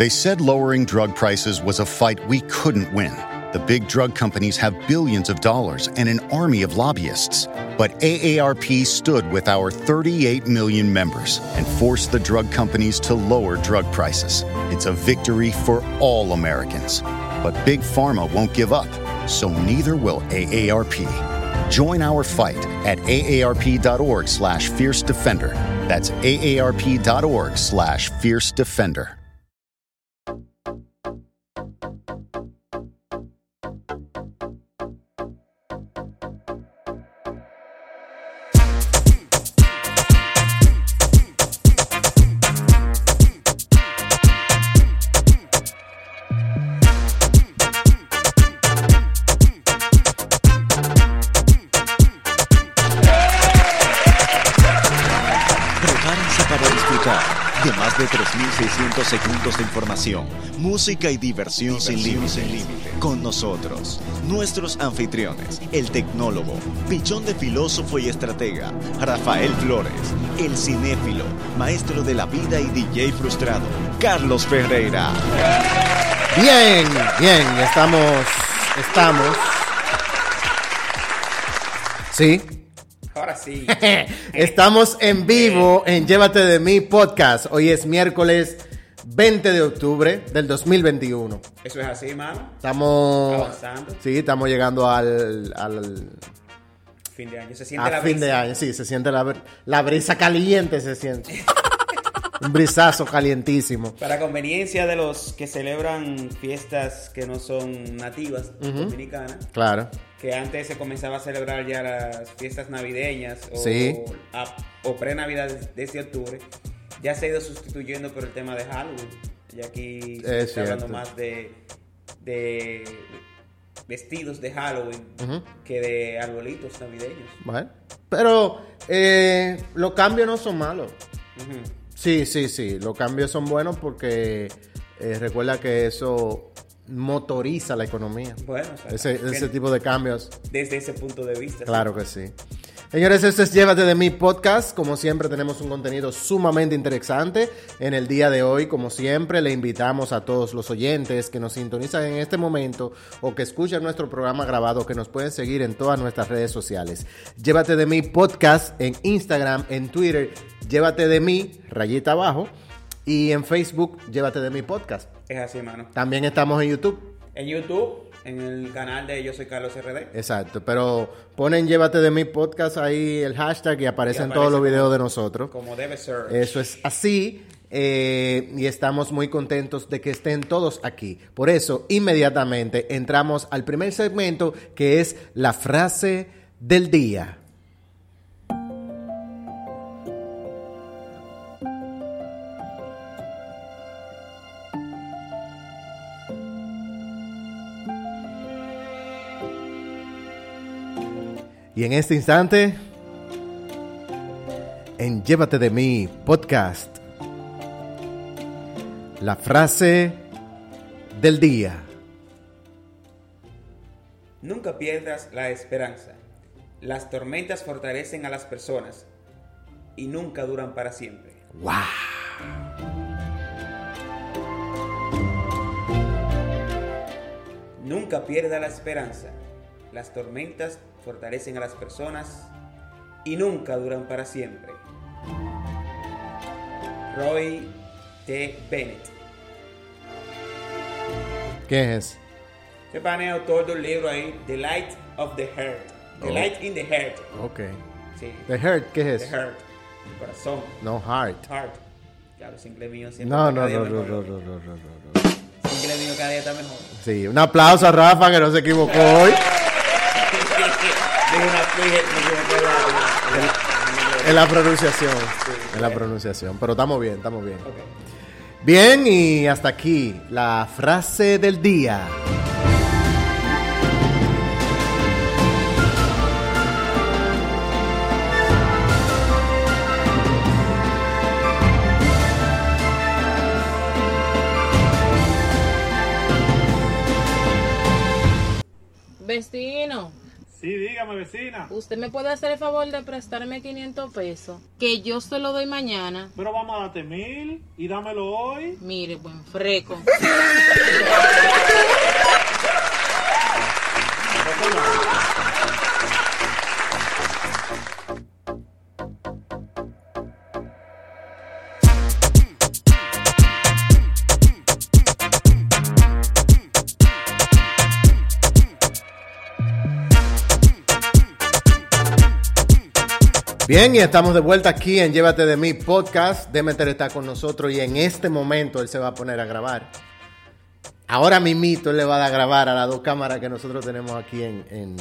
They said lowering drug prices was a fight we couldn't win. The big drug companies have billions of dollars and an army of lobbyists. But AARP stood with our 38 million members and forced the drug companies to lower drug prices. It's a victory for all Americans. But Big Pharma won't give up, so neither will AARP. Join our fight at aarp.org slash fierce defender. That's aarp.org slash fierce defender. Música y diversión, sin límites. Con nosotros, nuestros anfitriones, el tecnólogo, pichón de filósofo y estratega, Rafael Flores, el cinéfilo, maestro de la vida y DJ frustrado, Carlos Ferreira. Bien, bien, estamos, estamos. Sí, Ahora sí. estamos en vivo en Llévate de mí podcast. Hoy es miércoles 20 de octubre del 2021. Eso es así, mano. Estamos Avanzando. Sí, estamos llegando al, al Fin de año. Se siente a la fin de año. Sí, se siente la, la brisa caliente, se siente. Un brisazo calientísimo. Para conveniencia de los que celebran fiestas que no son nativas dominicanas, Claro. que antes se comenzaba a celebrar ya las fiestas navideñas o, Sí. a- o pre-navidad desde octubre, ya se ha ido sustituyendo por el tema de Halloween. Y aquí se Es está hablando más de, de vestidos de Halloween que de arbolitos navideños. Bueno, pero eh, los cambios no son malos. Sí, sí, sí. Los cambios son buenos porque eh, recuerda que eso motoriza la economía. Bueno, o sea, Ese, tipo de cambios, desde ese punto de vista. claro que sí. Señores, este es Llévate de mi podcast. Como siempre, tenemos un contenido sumamente interesante. En el día de hoy, como siempre, le invitamos a todos los oyentes que nos sintonizan en este momento o que escuchan nuestro programa grabado que nos pueden seguir en todas nuestras redes sociales. Llévate de mi podcast en Instagram, en Twitter, Llévate de mí, rayita abajo, y en Facebook, Llévate de mi podcast. Es así, mano. También estamos en YouTube. En YouTube, en el canal de Yo Soy Carlos RD. Exacto, pero ponen Llévate de mi podcast ahí el hashtag y aparecen aparece todos los como- videos de nosotros. Como debe ser. Eso es así eh, y estamos muy contentos de que estén todos aquí. Por eso, inmediatamente entramos al primer segmento que es la frase del día. Y en este instante, en Llévate de mí podcast, la frase del día. Nunca pierdas la esperanza. Las tormentas fortalecen a las personas y nunca duran para siempre. Nunca pierda la esperanza. Las tormentas fortalecen a las personas y nunca duran para siempre. Roy T. Bennett. ¿Qué es? Este pan es autor del libro ahí, The Light of the Heart. The Oh. Light in the Heart. Ok. Sí. The Heart, ¿qué The es? Heart. El corazón. No, Heart. Heart. Claro, inglés mío siempre No, no, no, no, no, no, no, no, no. Mío cada día está mejor. Sí, un aplauso a Rafa que no se equivocó hoy Dije una dije- me equivoqué de la- de la- en la pronunciación. En la pronunciación. Pero estamos bien, estamos bien. Bien, y hasta aquí la frase del día. Vecina. Usted me puede hacer el favor de prestarme 500 pesos, que yo se lo doy mañana. Pero vamos a darte mil y dámelo hoy. Mire, buen freco. Bien, y estamos de vuelta aquí en Llévate de mí podcast. Demeter está con nosotros y en este momento él se va a poner a grabar. Ahora mimito él le va a grabar a las dos cámaras que nosotros tenemos aquí en, en,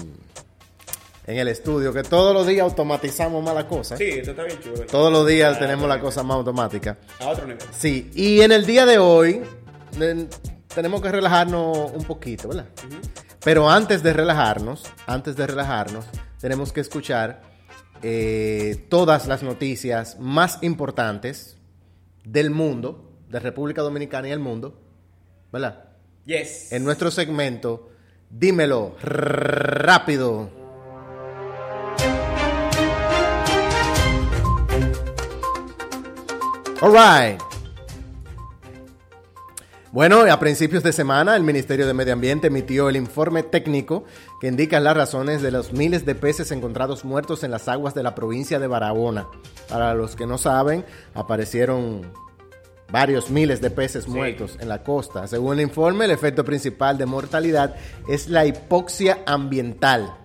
en el estudio, que todos los días automatizamos más las cosas. Sí, esto está bien chulo. Todos los días tenemos la cosa más automática. A otro nivel. Sí, y en el día de hoy eh, tenemos que relajarnos un poquito, ¿verdad? Pero antes de relajarnos, antes de relajarnos, tenemos que escuchar eh, todas las noticias más importantes del mundo, de República Dominicana y el mundo, ¿verdad? Yes. En nuestro segmento, dímelo rápido. All right. Bueno, a principios de semana el Ministerio de Medio Ambiente emitió el informe técnico que indica las razones de los miles de peces encontrados muertos en las aguas de la provincia de Barahona. Para los que no saben, aparecieron varios miles de peces muertos en la costa. Según el informe, el efecto principal de mortalidad es la hipoxia ambiental.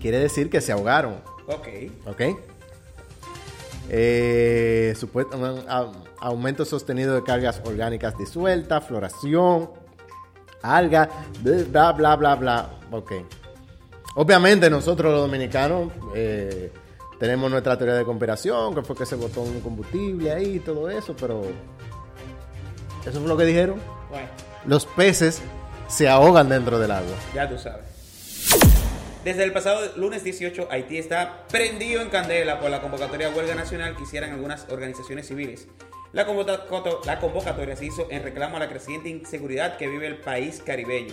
Quiere decir que se ahogaron. Ok. ¿Ok? Eh, supuesto, aumento sostenido de cargas orgánicas disueltas, floración, alga, bla, bla, bla, bla. Ok. Obviamente nosotros los dominicanos eh, tenemos nuestra teoría de conspiración, que fue que se botó un combustible ahí y todo eso, pero... Eso fue lo que dijeron. Bueno, Los peces se ahogan dentro del agua. ya tú sabes. Desde el pasado lunes 18, Haití está prendido en candela por la convocatoria a huelga nacional que hicieran algunas organizaciones civiles. La, convoca- coto- la convocatoria se hizo en reclamo a la creciente inseguridad que vive el país caribeño.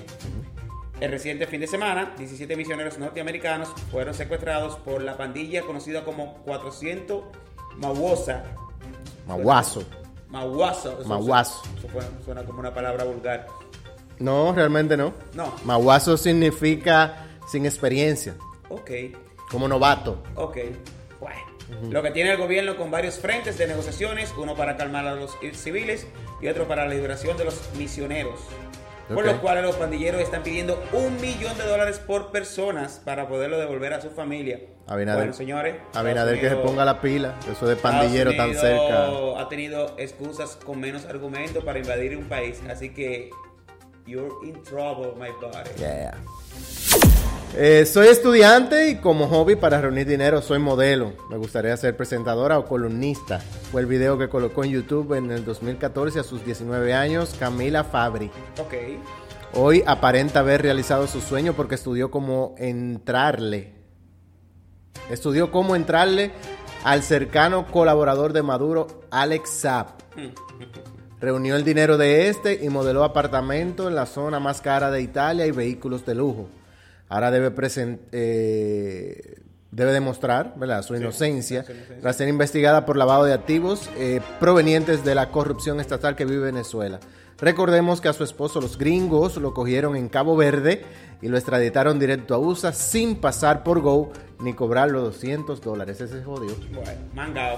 El reciente fin de semana, 17 misioneros norteamericanos fueron secuestrados por la pandilla conocida como 400 Mauosa. Maguazo. Mauazo. Eso- suena, suena como una palabra vulgar. No, realmente no. No. Maguazo significa sin experiencia, Ok. como novato. Ok. Bueno. Lo que tiene el gobierno con varios frentes de negociaciones, uno para calmar a los civiles y otro para la liberación de los misioneros. Por lo cual los pandilleros están pidiendo un millón de dólares por personas para poderlo devolver a su familia. Abinader. Bueno, señores. Abinader que se ponga la pila, eso de pandillero tan cerca. Ha tenido excusas con menos argumentos para invadir un país, así que you're in trouble, my buddy. Yeah. Eh, soy estudiante y como hobby para reunir dinero soy modelo. Me gustaría ser presentadora o columnista. Fue el video que colocó en YouTube en el 2014 a sus 19 años Camila Fabri. Ok. Hoy aparenta haber realizado su sueño porque estudió cómo entrarle. Estudió cómo entrarle al cercano colaborador de Maduro, Alex Saab. Reunió el dinero de este y modeló apartamento en la zona más cara de Italia y vehículos de lujo. Ahora debe eh, debe demostrar ¿verdad? su inocencia tras ser investigada por lavado de activos eh, provenientes de la corrupción estatal que vive Venezuela. Recordemos que a su esposo los gringos lo cogieron en Cabo Verde y lo extraditaron directo a USA sin pasar por Go ni cobrar los 200 dólares. Ese es jodido. Bueno, mangao.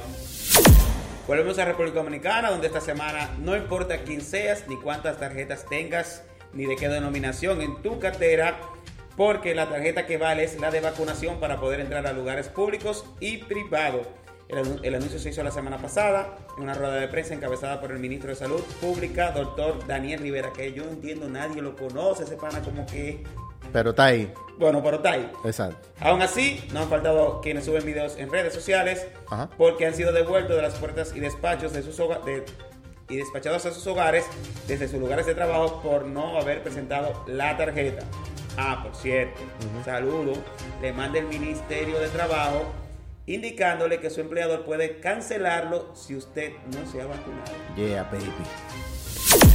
Volvemos a República Dominicana, donde esta semana no importa quién seas, ni cuántas tarjetas tengas, ni de qué denominación en tu cartera, porque la tarjeta que vale es la de vacunación para poder entrar a lugares públicos y privados. El, anu- el anuncio se hizo la semana pasada en una rueda de prensa encabezada por el ministro de Salud Pública, doctor Daniel Rivera, que yo entiendo nadie lo conoce, ese pana como que... Pero está ahí. Bueno, pero está ahí. Exacto. Aún así, no han faltado quienes suben videos en redes sociales Ajá. porque han sido devueltos de las puertas y despachos de sus hoga- de- y despachados a sus hogares desde sus lugares de trabajo por no haber presentado la tarjeta. Ah, por cierto, saludo, le manda el Ministerio de Trabajo indicándole que su empleador puede cancelarlo si usted no se ha vacunado. Yeah, baby.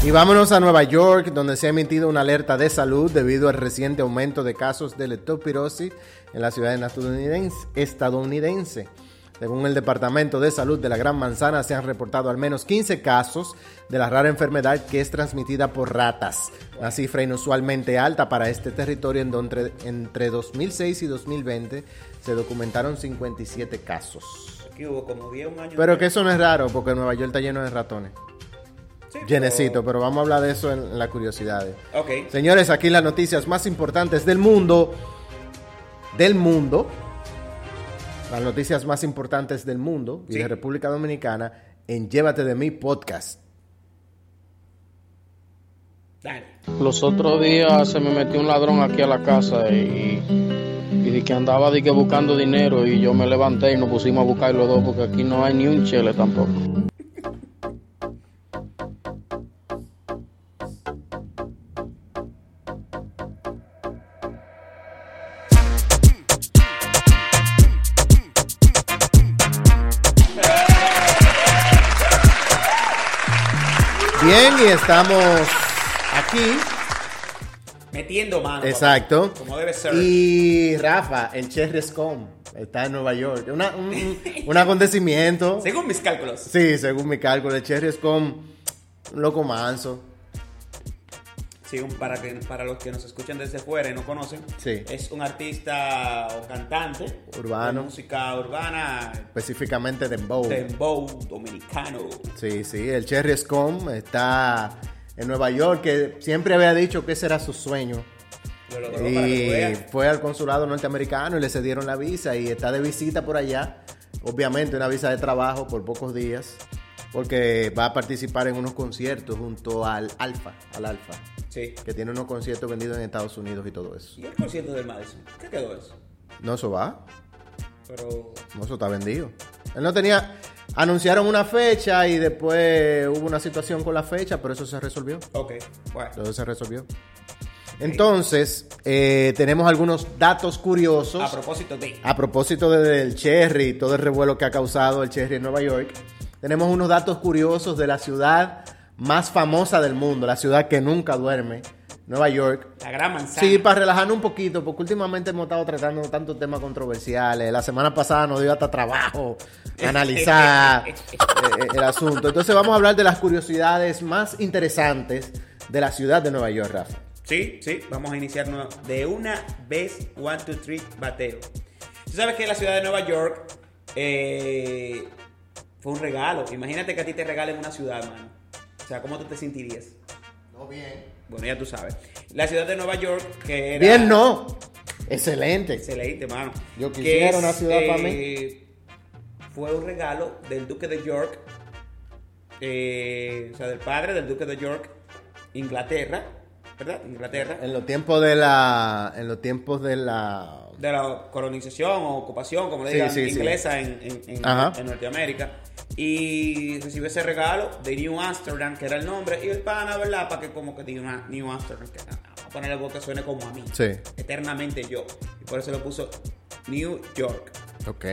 Y vámonos a Nueva York, donde se ha emitido una alerta de salud debido al reciente aumento de casos de leptospirosis en la ciudad estadounidense. Según el Departamento de Salud de la Gran Manzana, se han reportado al menos 15 casos de la rara enfermedad que es transmitida por ratas, una cifra inusualmente alta para este territorio en donde entre 2006 y 2020 se documentaron 57 casos. Hubo como 10 un año. Pero que eso no es raro, porque Nueva York está lleno de ratones. Sí, Llenecito, pero vamos a hablar de eso en, en las curiosidades. Ok. Señores, aquí las noticias más importantes del mundo. Del mundo. Las noticias más importantes del mundo y Sí. de República Dominicana en Llévate de mí podcast. Dale. Los otros días se me metió un ladrón aquí a la casa y, y de que andaba de que buscando dinero y yo me levanté y nos pusimos a buscar los dos porque aquí no hay ni un chele tampoco. Bien, y estamos aquí. Metiendo mano. papá. Exacto. Como debe ser. Y Rafa, el Cherry Scum, está en Nueva York. Una- un, un- acontecimiento. Según mis cálculos. Sí, según mi cálculo, el un loco manso. Sí, un- para, que, para los que nos escuchan desde fuera y no conocen, Sí. es un artista o cantante Urbano. de música urbana, específicamente Dembow. dembow, dominicano. Sí, sí, el Cherry Scum está en Nueva York, que siempre había dicho que ese era su sueño. Lo Y fue al consulado norteamericano y le cedieron la visa y está de visita por allá. Obviamente una visa de trabajo por pocos días, porque va a participar en unos conciertos junto al Alfa, al Alfa, Sí. que tiene unos conciertos vendidos en Estados Unidos y todo eso. ¿Y el concierto del Madison? ¿Qué quedó eso? No, eso va. Pero No, eso está vendido. Él no tenía. Anunciaron una fecha y después hubo una situación con la fecha, pero eso se resolvió. Ok, bueno. Todo se resolvió. Entonces, eh, tenemos algunos datos curiosos. A propósito de. A propósito de- del Cherry y todo el revuelo que ha causado el Cherry en Nueva York, tenemos unos datos curiosos de la ciudad más famosa del mundo, la ciudad que nunca duerme, Nueva York. La gran manzana. Sí, para relajarnos un poquito, porque últimamente hemos estado tratando tantos temas controversiales. La semana pasada nos dio hasta trabajo analizar eh, eh, el asunto. Entonces vamos a hablar de las curiosidades más interesantes de la ciudad de Nueva York, Rafa. Sí, sí, vamos a iniciar de una vez, one, two, three, bateo. Tú sabes que la ciudad de Nueva York eh, fue un regalo. Imagínate que a ti te regalen una ciudad, mano. O sea, ¿cómo tú te sentirías? No bien. Bueno, ya tú sabes. La ciudad de Nueva York, que era... Bien, no. Excelente. Excelente, mano. Yo Que quisiera es, una ciudad eh, para mí. Fue un regalo del Duque de York, eh, o sea, del padre del Duque de York, Inglaterra, ¿verdad? Inglaterra. En los tiempos de la. En los tiempos de la. de la colonización o ocupación, como le Sí, digan, sí, sí. inglesa en, en- en- Ajá. en Norteamérica. Y recibió ese regalo de New Amsterdam, que era el nombre, y el pana, ¿verdad? Para que como que diga una New Amsterdam, que vamos a poner algo que suene como a mí. Sí. Eternamente yo. Y por eso lo puso New York. Ok.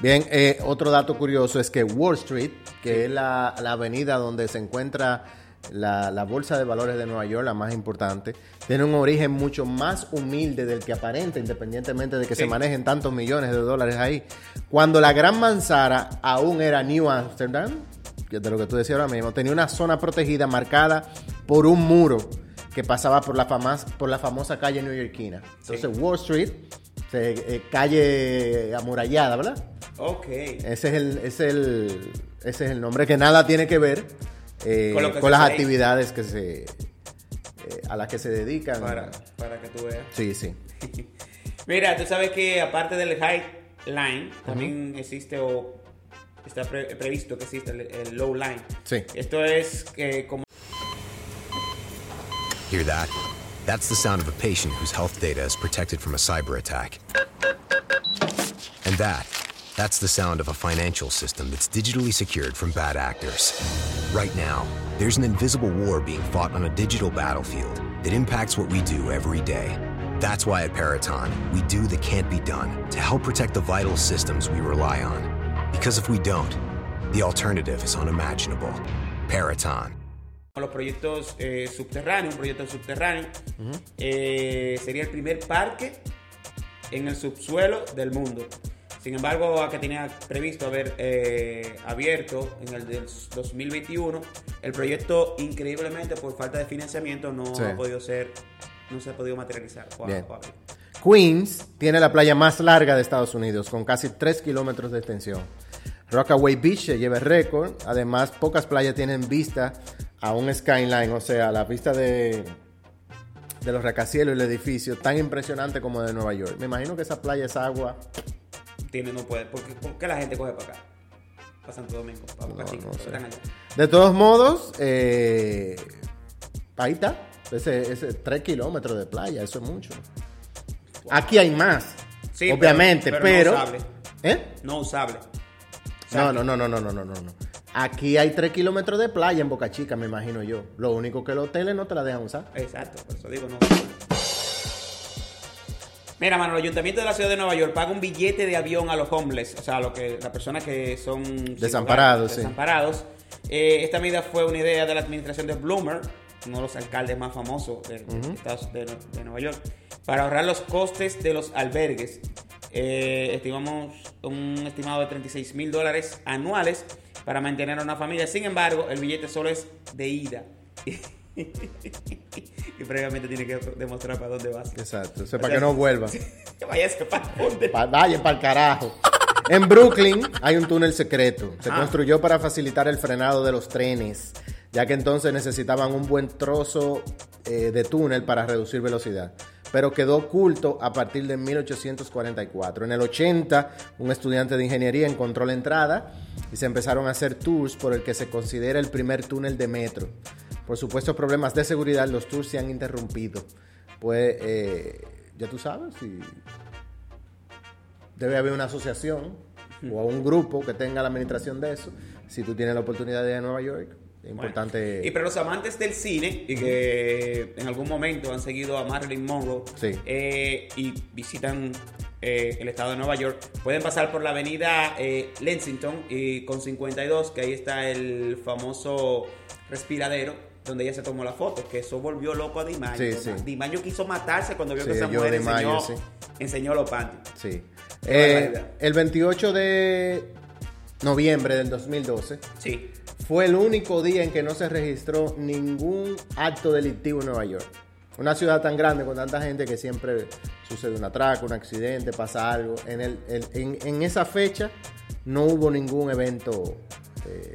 Bien, eh, otro dato curioso es que Wall Street, que es la, la avenida donde se encuentra la, la bolsa de valores de Nueva York, la más importante, tiene un origen mucho más humilde del que aparenta, independientemente de que Sí. se manejen tantos millones de dólares ahí. Cuando la Gran Manzana aún era New Amsterdam, que de lo que tú decías ahora mismo, tenía una zona protegida marcada por un muro que pasaba por la, famas- por la famosa calle neoyorquina. Entonces, Wall Street, se- eh, calle amurallada, ¿verdad? Ok. Ese es el, es el, ese es el nombre que nada tiene que ver eh, Con con, lo que se las actividades que se, eh, a las que se dedican. Para, para que tú veas. Sí, sí. Mira, tú sabes que aparte del High Line, también existe o está pre- previsto que existe el, el Low Line. Sí. Esto es eh, como Hear that? That's the sound of a patient whose health data is protected from a cyber attack. And that, that's the sound of a financial system that's digitally secured from bad actors. Right now, there's an invisible war being fought on a digital battlefield that impacts what we do every day. That's why at Peraton, we do the can't be done to help protect the vital systems we rely on. Because if we don't, the alternative is unimaginable. Peraton. los proyectos eh, subterráneos, un proyecto subterráneo. Eh, sería el primer parque en el subsuelo del mundo. Sin embargo, a que tenía previsto haber eh, abierto en el del 2021, el proyecto increíblemente por falta de financiamiento no Sí. ha podido ser, no se ha podido materializar. o Bien. Queens tiene la playa más larga de Estados Unidos, con casi 3 kilómetros de extensión. Rockaway Beach lleva el récord. Además, pocas playas tienen vista a un skyline, o sea, la vista de, de los rascacielos y el edificio, tan impresionante como de Nueva York. Me imagino que esa playa es agua. Tiene, no puede. ¿Por qué, por qué la gente coge para acá? Para Santo Domingo, para Boca No, Chica, no pero sé. están allá. De todos modos, eh, ahí está. Ese, ese 3 kilómetros de playa, eso es mucho. Aquí hay más, Sí, obviamente, pero- pero. pero no usable. ¿Eh? No usable. O sea, No, no, no, no, no, no, no, no. no. Aquí hay 3 kilómetros de playa en Boca Chica, me imagino yo. Lo único que los hoteles no te la dejan usar. Exacto, por eso digo no. Mira, mano, el ayuntamiento de la ciudad de Nueva York paga un billete de avión a los homeless, o sea, a lo que, las personas que son Desamparados, hogar, sí. desamparados. Eh, esta medida fue una idea de la administración de Bloomer, uno de los alcaldes más famosos de, de Estados- de- de Nueva York, para ahorrar los costes de los albergues. Eh, estimamos un estimado de 36 mil dólares anuales para mantener a una familia. Sin embargo, el billete solo es de ida. y previamente tiene que demostrar para dónde vas. Exacto, eso es para que no vuelvan. Váyase para dónde. Pa- Vayan para el carajo. En Brooklyn hay un túnel secreto. Se Ajá. construyó para facilitar el frenado de los trenes, ya que entonces necesitaban un buen trozo eh, de túnel para reducir velocidad. Pero quedó oculto a partir de 1844. En el 80, un estudiante de ingeniería encontró la entrada y se empezaron a hacer tours por el que se considera el primer túnel de metro. Por supuestos problemas de seguridad, los tours se han interrumpido. Pues, eh, ya tú sabes, si debe haber una asociación o un grupo que tenga la administración de eso. Si tú tienes la oportunidad de ir a Nueva York, es importante. Y para los amantes del cine y que en algún momento han seguido a Marilyn Monroe Sí. eh, y visitan eh, el estado de Nueva York, pueden pasar por la avenida eh, Lexington y con 52, que ahí está el famoso respiradero donde ella se tomó la foto, que eso volvió loco a Dimayo. Sí, sí. Dimayo quiso matarse cuando vio Sí, que esa mujer Dimayo, enseñó, enseñó los panties. Sí. Eh, el 28 de noviembre del 2012 Sí. fue el único día en que no se registró ningún acto delictivo en Nueva York. Una ciudad tan grande con tanta gente que siempre sucede un atraco, un accidente, pasa algo. En, el, el- en, en esa fecha no hubo ningún evento eh,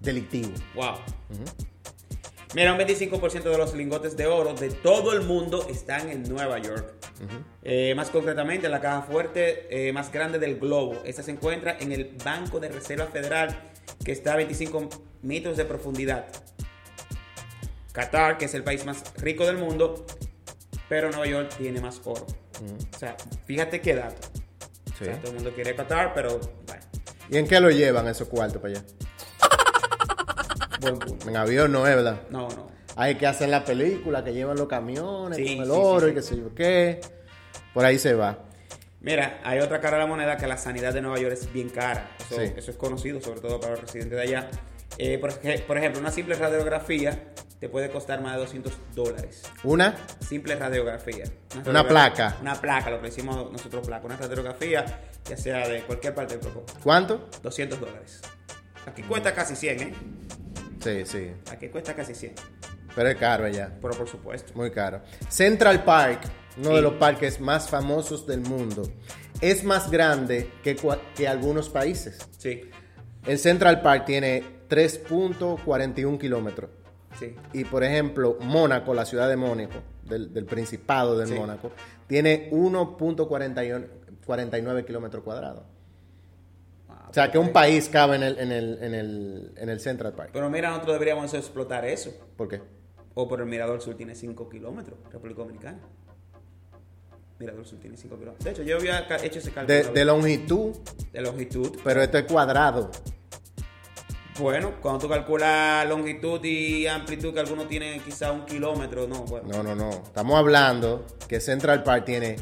delictivo. Wow. Mira, un 25% de los lingotes de oro de todo el mundo están en Nueva York. Eh, más concretamente, la caja fuerte eh, más grande del globo. Esta se encuentra en el Banco de Reserva Federal, que está a 25 metros de profundidad. Qatar, que es el país más rico del mundo, pero Nueva York tiene más oro. O sea, fíjate qué dato. O sea, todo el mundo quiere Qatar, pero bueno, ¿Y en qué lo llevan esos cuartos para allá? En avión no es, ¿verdad? No, no. Hay que hacer la película, que llevan los camiones Sí, con el sí, oro sí, y qué sé yo qué. Por ahí se va. Mira, hay otra cara de la moneda que la sanidad de Nueva York es bien cara. Eso, Sí. eso es conocido, sobre todo para los residentes de allá. Eh, por, ej- por ejemplo, una simple radiografía te puede costar más de 200 dólares. Una, Simple radiografía. Una radiografía- placa. Una placa, lo que decimos nosotros placa. Una radiografía, ya sea de cualquier parte del cuerpo. ¿cuánto? 200 dólares. Aquí cuesta casi 100, ¿eh? Sí, sí. Aquí cuesta casi 100. Pero es caro allá. Pero por supuesto. Muy caro. Central Park, uno Sí. de los parques más famosos del mundo, es más grande que, que algunos países. Sí, El Central Park tiene 3.41 kilómetros. sí. Y por ejemplo, Mónaco, la ciudad de Mónaco, del, del Principado Sí. Mónaco, tiene 1.49 kilómetros cuadrados. O sea que un país cabe en el, en el, en el, en el Central Park. Pero mira, nosotros deberíamos explotar eso. ¿Por qué? O por el Mirador Sur tiene 5 kilómetros, República Dominicana. Mirador Sur tiene 5 kilómetros. De hecho, yo había hecho ese cálculo De, longitud, de longitud. pero esto es cuadrado. Bueno, cuando tú calculas longitud y amplitud, que algunos tienen quizá un kilómetro, no, bueno. No, no, no. Estamos hablando que Central Park tiene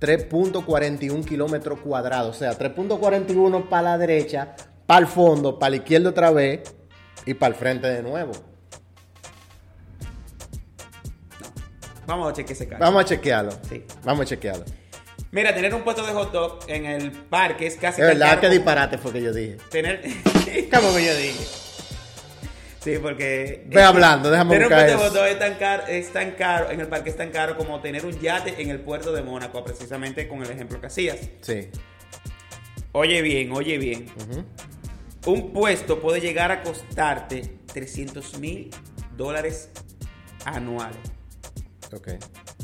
3.41 kilómetros cuadrados. O sea, 3.41 para la derecha, para el fondo, para la izquierda otra vez y para el frente de nuevo. Vamos a chequear ese caso. Vamos a chequearlo. Sí. Vamos a chequearlo. Mira, tener un puesto de hot dog en el parque es casi. Es verdad, que disparate fue que yo dije. Tener. ¿Cómo que yo dije? Sí, porque. Ve hablando, déjame tener un buscar hot dog es tan, caro, es tan caro, en el parque es tan caro como tener un yate en el puerto de Mónaco, precisamente con el ejemplo que hacías. Sí. Oye bien, oye bien. Un puesto puede llegar a costarte 300 mil dólares anuales. Ok.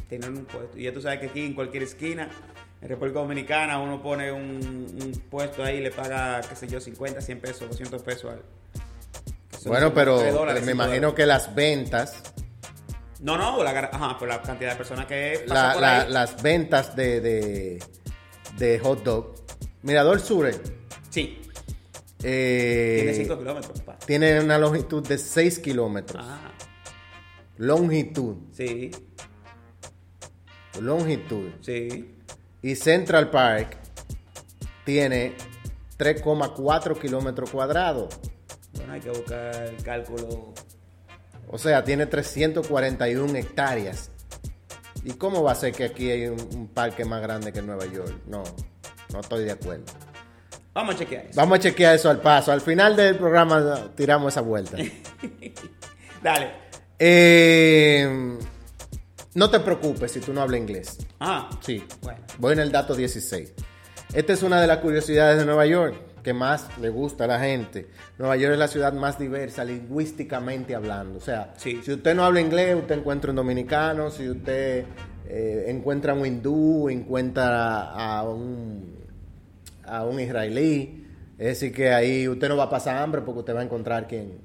Tener un puesto. Y ya tú sabes que aquí en cualquier esquina, en República Dominicana, uno pone un, un puesto ahí y le paga, qué sé yo, 50, 100 pesos, 200 pesos al. Bueno, pero dólares, me imagino que las ventas, No, no, la, ajá, por la cantidad de personas que la- por la- ahí. las ventas de, de, de hot dog. Mirador Sur Sí, eh, tiene 5 kilómetros, papá. tiene una longitud de 6 kilómetros. Ah, Longitud. sí, Longitud. sí. Y Central Park tiene 3,4 kilómetros cuadrados. Bueno, hay que buscar el cálculo. O sea, tiene 341 hectáreas. ¿Y cómo va a ser que aquí hay un, un parque más grande que en Nueva York? No, no estoy de acuerdo. Vamos a chequear eso. Vamos a chequear eso al paso. Al final del programa tiramos esa vuelta. Dale. Eh, no te preocupes si tú no hablas inglés. Ah, Sí. Bueno. Voy en el dato 16. Esta es una de las curiosidades de Nueva York que más le gusta a la gente. Nueva York es la ciudad más diversa lingüísticamente hablando. O sea, Sí. si usted no habla inglés, usted encuentra un dominicano. Si usted eh, encuentra un hindú, encuentra a un, a un israelí. Es decir, que ahí usted no va a pasar hambre porque usted va a encontrar quien,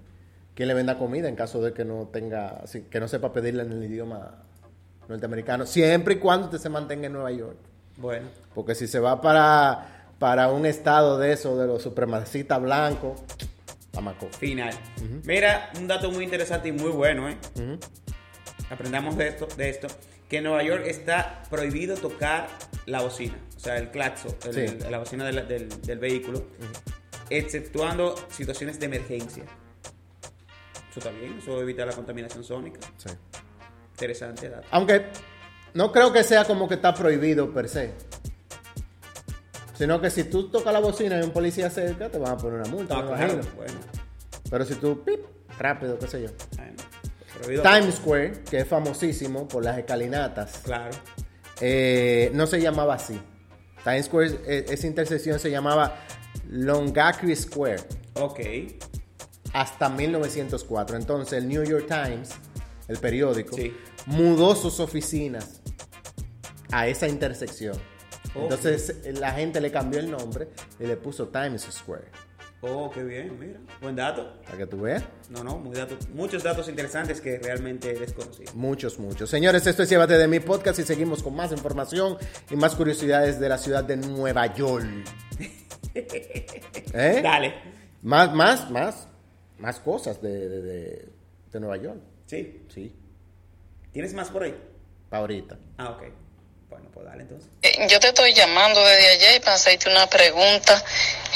quien le venda comida en caso de que no tenga, que no sepa pedirle en el idioma norteamericano. Siempre y cuando usted se mantenga en Nueva York. Bueno. Porque si se va para, para un estado de eso, de los supremacistas blancos, amaco. Final. Mira, un dato muy interesante y muy bueno, ¿eh? Aprendamos de esto, de esto, que en Nueva York está prohibido tocar la bocina, o sea, el claxo, el- Sí. el- la bocina del, del- del vehículo, exceptuando situaciones de emergencia. Eso está bien, eso evita la contaminación sónica. Sí. Interesante dato. Aunque no creo que sea como que está prohibido per se. Sino que si tú tocas la bocina y un policía cerca, te van a poner una multa, Ah, me claro, imagino. bueno, Pero si tú, pip, rápido, qué sé yo. bueno, Times Square, que es famosísimo por las escalinatas, Claro. eh, no se llamaba así. Times Square, eh, esa intersección se llamaba Longacre Square Ok. hasta 1904. Entonces el New York Times, el periódico, Sí. mudó sus oficinas a esa intersección. Entonces la gente le cambió el nombre y le puso Times Square. Oh, qué bien, mira. Buen dato. Para que tú veas. No, no, muy dato- muchos datos interesantes que realmente desconocí. Muchos, muchos. Señores, esto es Llévate de mi podcast y seguimos con más información y más curiosidades de la ciudad de Nueva York. ¿Eh? Dale. Más, más, más, más cosas de, de, de- de Nueva York. Sí. Sí, ¿Tienes más por ahí? para ahorita. Ah, ok. Eh, Yo te estoy llamando desde y para hacerte una pregunta.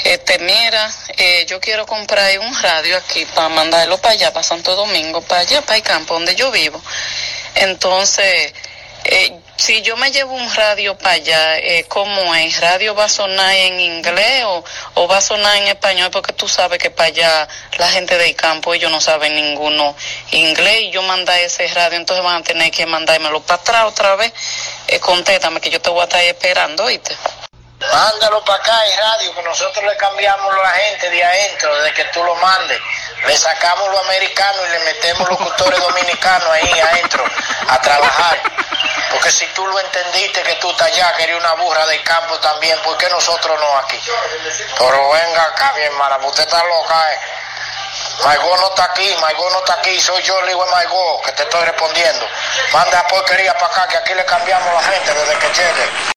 Este, mira, eh, yo quiero comprar un radio aquí para mandarlo para allá, para Santo Domingo, para allá, para el campo donde yo vivo. Entonces, eh, si yo me llevo un radio para allá, eh, ¿cómo es? ¿Radio va a sonar en inglés o, o va a sonar en español? Porque tú sabes que para allá la gente del campo, ellos no saben ninguno inglés y yo mandar ese radio, entonces van a tener que mandármelo para atrás otra vez. Eh, contéstame que yo te voy a estar esperando, ¿oíste? Mándalo para acá en radio, que nosotros le cambiamos a la gente de adentro, desde que tú lo mandes. Le sacamos lo americano y le metemos locutores dominicanos ahí adentro a trabajar. Porque si tú lo entendiste que tú estás allá, que eres una burra del campo también, ¿por qué nosotros no aquí? Pero venga acá, mi hermana, pues usted está loca, ¿eh? Maigó no está aquí, Maigó no está aquí, soy yo, Ligo Maigó, que te estoy respondiendo. Manda porquería para acá, que aquí le cambiamos a la gente desde que llegue.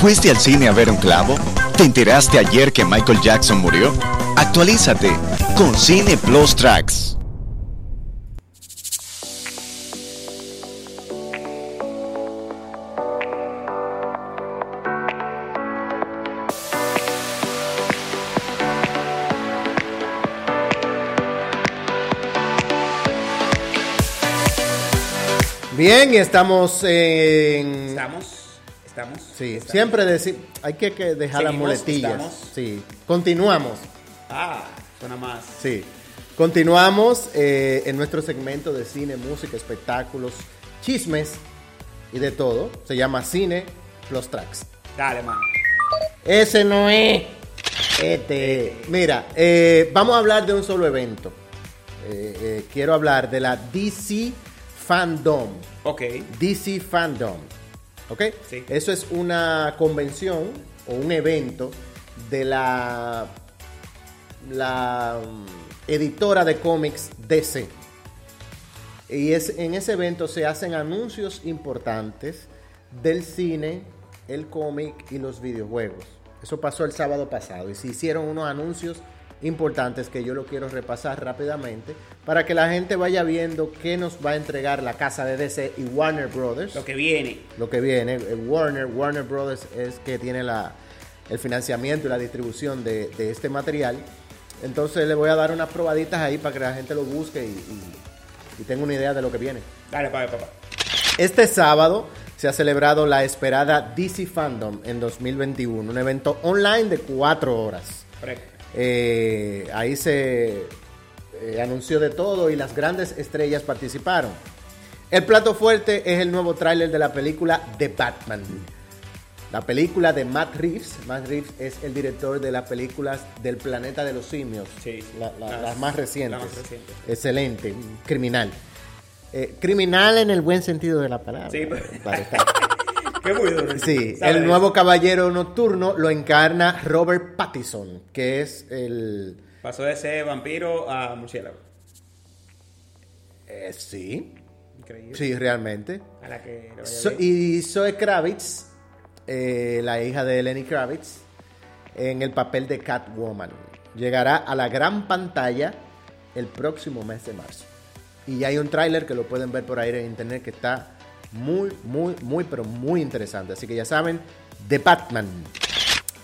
¿Fuiste al cine a ver un clavo? ¿Te enteraste ayer que Michael Jackson murió? Actualízate con Cine Plus Tracks. Bien, y estamos en... Estamos, estamos. Sí, estamos. siempre decir, hay que, que dejar las muletillas. estamos. Sí, continuamos. Ah, suena más. Sí, continuamos eh, en nuestro segmento de cine, música, espectáculos, chismes y de todo. Se llama Cine Plus Tracks. Dale, mano. Ese no es. Este. Mira, eh, vamos a hablar de un solo evento. Eh, eh, quiero hablar de la DC Fandom. Ok. DC Fandom. ¿Ok? Sí. Eso es una convención o un evento de la, la mm, editora de cómics DC. Y es, en ese evento se hacen anuncios importantes del cine, el cómic y los videojuegos. Eso pasó el sábado pasado y se hicieron unos anuncios importantes que yo lo quiero repasar rápidamente para que la gente vaya viendo qué nos va a entregar la casa de DC y Warner Brothers Lo que viene. lo que viene. eh, Warner, Warner Brothers es que tiene la, el financiamiento y la distribución de, de este material. Entonces le voy a dar unas probaditas ahí para que la gente lo busque y, y- y tenga una idea de lo que viene. Dale, papá, papá. Este sábado se ha celebrado la esperada DC Fandom en 2021, un evento online de cuatro horas. Correcto. Eh, ahí se eh, anunció de todo y las grandes estrellas participaron. El plato fuerte es el nuevo tráiler de la película The Batman. La película de Matt Reeves. Matt Reeves es el director de las películas del planeta de los simios. Sí. La- la- Las- las más recientes. las más recientes. Excelente. Criminal. Eh, criminal en el buen sentido de la palabra. Sí, pero-. Qué muy duro. Sí, ¿Sabes? el nuevo caballero nocturno lo encarna Robert Pattinson, que es el... Pasó de ser vampiro a murciélago. eh, sí, Increíble. sí, realmente. A la que le vaya So- bien. y Zoe Kravitz, eh, la hija de Lenny Kravitz, en el papel de Catwoman. Llegará a la gran pantalla el próximo mes de marzo. Y hay un tráiler que lo pueden ver por ahí en internet que está muy, muy, muy, pero muy interesante. Así que ya saben, The Batman.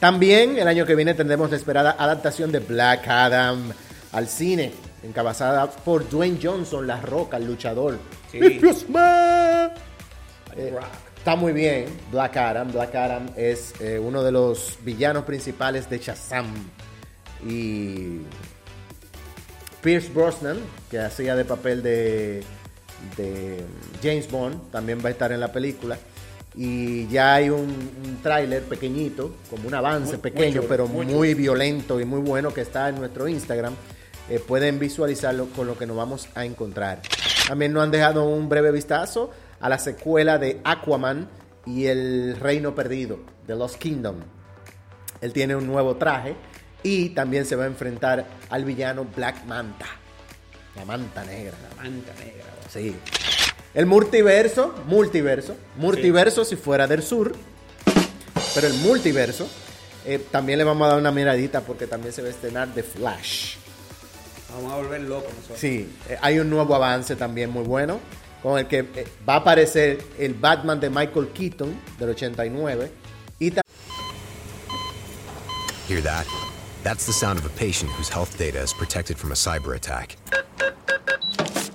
También el año que viene tendremos la esperada adaptación de Black Adam al cine, encabezada por Dwayne Johnson, La Roca, el luchador. Sí. Eh. Está muy bien, Black Adam. Black Adam es eh, uno de los villanos principales de Shazam. Y Pierce Brosnan, que hacía de papel de, de James Bond, también va a estar en la película. Y ya hay un, un tráiler pequeñito, como un avance Muy- muy pequeño, chulo, pero muy violento y muy bueno que está en nuestro Instagram. Eh, pueden visualizarlo con lo que nos vamos a encontrar. También nos han dejado un breve vistazo a la secuela de Aquaman y el Reino Perdido, The Lost Kingdom. Él tiene un nuevo traje y también se va a enfrentar al villano Black Manta. La manta negra. Manta negra. Sí. El multiverso, multiverso, multiverso si fuera del sur, pero el multiverso, eh, también le vamos a dar una miradita porque también se va a estrenar The Flash. Vamos a volver locos nosotros. Sí, eh, hay un nuevo avance también muy bueno, con el que eh, va a aparecer el Batman de Michael Keaton del 89 y Hear that? That's the sound of a patient whose health data is protected from a cyber attack.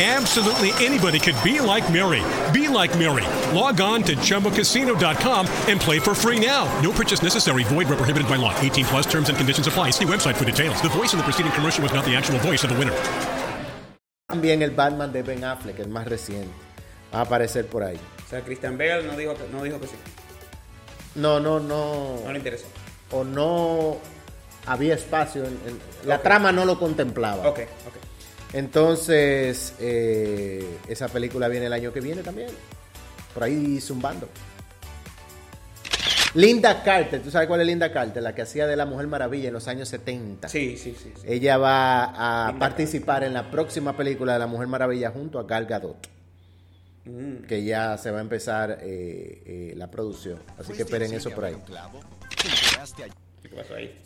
Absolutely anybody could be like Mary. Be like Mary. Log on to ChumboCasino.com and play for free now. No purchase necessary. Void where prohibited by law. 18 plus terms and conditions apply. See website for details. The voice in the preceding commercial was not the actual voice of the winner. también el Batman de Ben Affleck, el más reciente, va a aparecer por ahí. O sea, Christian Bale no dijo que, no dijo que sí. No, no, no. No le interesó. O no había espacio, en, en- la trama no lo contemplaba. Ok, ok. Entonces, eh, esa película viene el año que viene también. Por ahí zumbando. Linda Carter, ¿tú sabes cuál es Linda Carter? La que hacía de la Mujer Maravilla en los años 70. Sí, sí, sí. sí. Ella va a participar en la próxima película de la Mujer Maravilla junto a Gal Gadot. Mm. Que ya se va a empezar eh, eh, la producción. Así que esperen eso por ahí. ¿Qué pasó ahí?